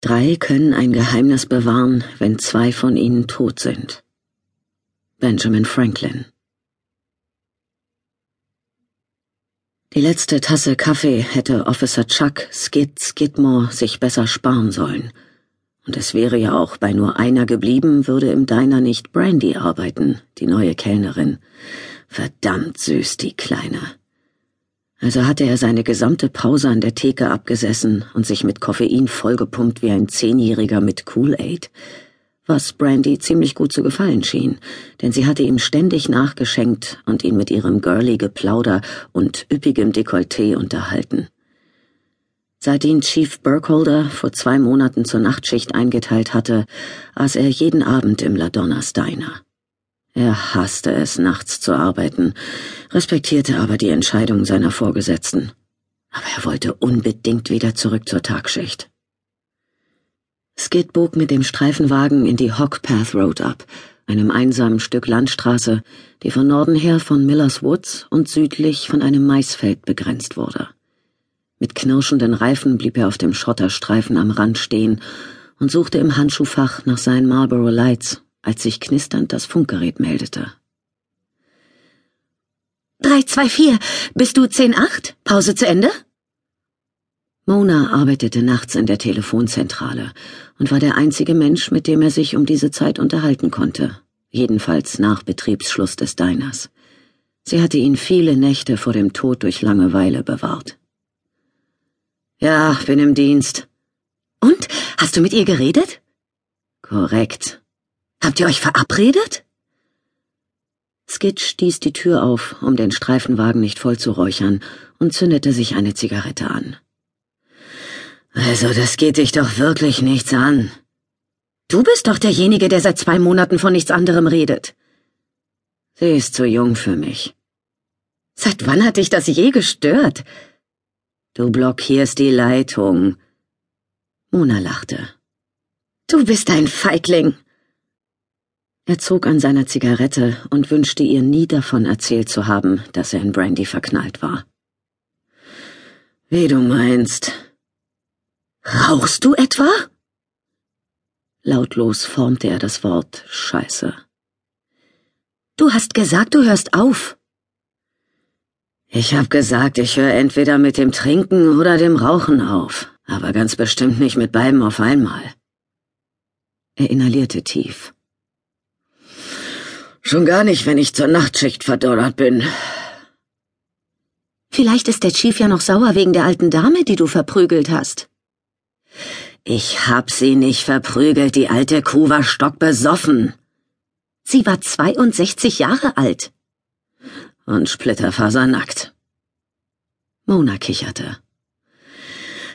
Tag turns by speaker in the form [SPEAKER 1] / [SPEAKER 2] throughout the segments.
[SPEAKER 1] Drei können ein Geheimnis bewahren, wenn zwei von ihnen tot sind. Benjamin Franklin Die letzte Tasse Kaffee hätte Officer Chuck Skid Skidmore sich besser sparen sollen. Und es wäre ja auch bei nur einer geblieben, würde im Diner nicht Brandy arbeiten, die neue Kellnerin. Verdammt süß, die Kleine. Also hatte er seine gesamte Pause an der Theke abgesessen und sich mit Koffein vollgepumpt wie ein Zehnjähriger mit Kool-Aid, was Brandy ziemlich gut zu gefallen schien, denn sie hatte ihm ständig nachgeschenkt und ihn mit ihrem girly Geplauder und üppigem Dekolleté unterhalten. Seit ihn Chief Burkholder vor zwei Monaten zur Nachtschicht eingeteilt hatte, aß er jeden Abend im Ladonnas Diner. Er hasste es, nachts zu arbeiten, respektierte aber die Entscheidung seiner Vorgesetzten. Aber er wollte unbedingt wieder zurück zur Tagschicht. Skid bog mit dem Streifenwagen in die Hogpath Road ab, einem einsamen Stück Landstraße, die von Norden her von Millers Woods und südlich von einem Maisfeld begrenzt wurde. Mit knirschenden Reifen blieb er auf dem Schotterstreifen am Rand stehen und suchte im Handschuhfach nach seinen Marlboro Lights als sich knisternd das Funkgerät meldete.
[SPEAKER 2] 324, bist du 10.8? Pause zu Ende?
[SPEAKER 1] Mona arbeitete nachts in der Telefonzentrale und war der einzige Mensch, mit dem er sich um diese Zeit unterhalten konnte, jedenfalls nach Betriebsschluss des Diners. Sie hatte ihn viele Nächte vor dem Tod durch Langeweile bewahrt. Ja, bin im Dienst.
[SPEAKER 2] Und? Hast du mit ihr geredet?
[SPEAKER 1] Korrekt.
[SPEAKER 2] Habt ihr euch verabredet?
[SPEAKER 1] Skid stieß die Tür auf, um den Streifenwagen nicht voll zu räuchern, und zündete sich eine Zigarette an. Also, das geht dich doch wirklich nichts an.
[SPEAKER 2] Du bist doch derjenige, der seit zwei Monaten von nichts anderem redet.
[SPEAKER 1] Sie ist zu jung für mich.
[SPEAKER 2] Seit wann hat dich das je gestört?
[SPEAKER 1] Du blockierst die Leitung. Mona lachte.
[SPEAKER 2] Du bist ein Feigling.
[SPEAKER 1] Er zog an seiner Zigarette und wünschte ihr nie davon erzählt zu haben, dass er in Brandy verknallt war. Wie du meinst.
[SPEAKER 2] Rauchst du etwa?
[SPEAKER 1] Lautlos formte er das Wort Scheiße.
[SPEAKER 2] Du hast gesagt, du hörst auf.
[SPEAKER 1] Ich hab gesagt, ich höre entweder mit dem Trinken oder dem Rauchen auf, aber ganz bestimmt nicht mit beiden auf einmal. Er inhalierte tief. Schon gar nicht, wenn ich zur Nachtschicht verdonnert bin.
[SPEAKER 2] Vielleicht ist der Chief ja noch sauer wegen der alten Dame, die du verprügelt hast.
[SPEAKER 1] Ich hab sie nicht verprügelt, die alte Kuh war stockbesoffen.
[SPEAKER 2] Sie war 62 Jahre alt.
[SPEAKER 1] Und splitterfasernackt. Mona kicherte.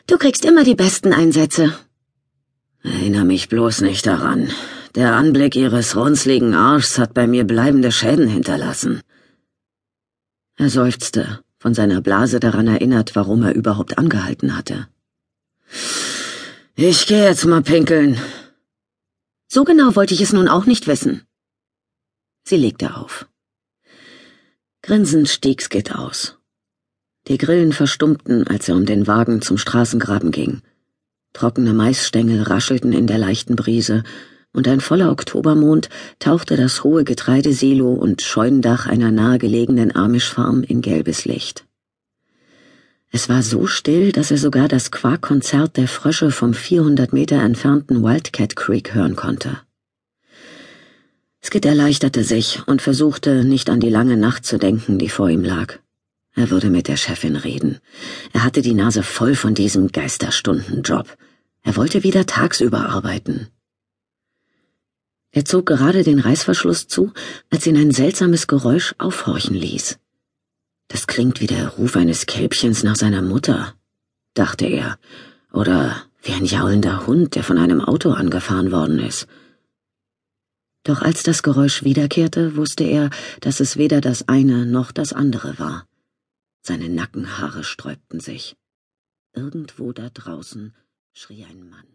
[SPEAKER 2] Du kriegst immer die besten Einsätze.
[SPEAKER 1] Erinner mich bloß nicht daran. Der Anblick ihres runzligen Arschs hat bei mir bleibende Schäden hinterlassen. Er seufzte, von seiner Blase daran erinnert, warum er überhaupt angehalten hatte. Ich geh jetzt mal pinkeln.
[SPEAKER 2] So genau wollte ich es nun auch nicht wissen.
[SPEAKER 1] Sie legte auf. Grinsend stieg Skid aus. Die Grillen verstummten, als er um den Wagen zum Straßengraben ging. Trockene Maisstängel raschelten in der leichten Brise, und ein voller Oktobermond tauchte das hohe Getreidesilo und Scheunendach einer nahegelegenen Amish-Farm in gelbes Licht. Es war so still, dass er sogar das Quarkkonzert der Frösche vom 400 Meter entfernten Wildcat Creek hören konnte. Skid erleichterte sich und versuchte, nicht an die lange Nacht zu denken, die vor ihm lag. Er würde mit der Chefin reden. Er hatte die Nase voll von diesem Geisterstundenjob. Er wollte wieder tagsüber arbeiten. Er zog gerade den Reißverschluss zu, als ihn ein seltsames Geräusch aufhorchen ließ. Das klingt wie der Ruf eines Kälbchens nach seiner Mutter, dachte er, oder wie ein jaulender Hund, der von einem Auto angefahren worden ist. Doch als das Geräusch wiederkehrte, wusste er, dass es weder das eine noch das andere war. Seine Nackenhaare sträubten sich. Irgendwo da draußen schrie ein Mann.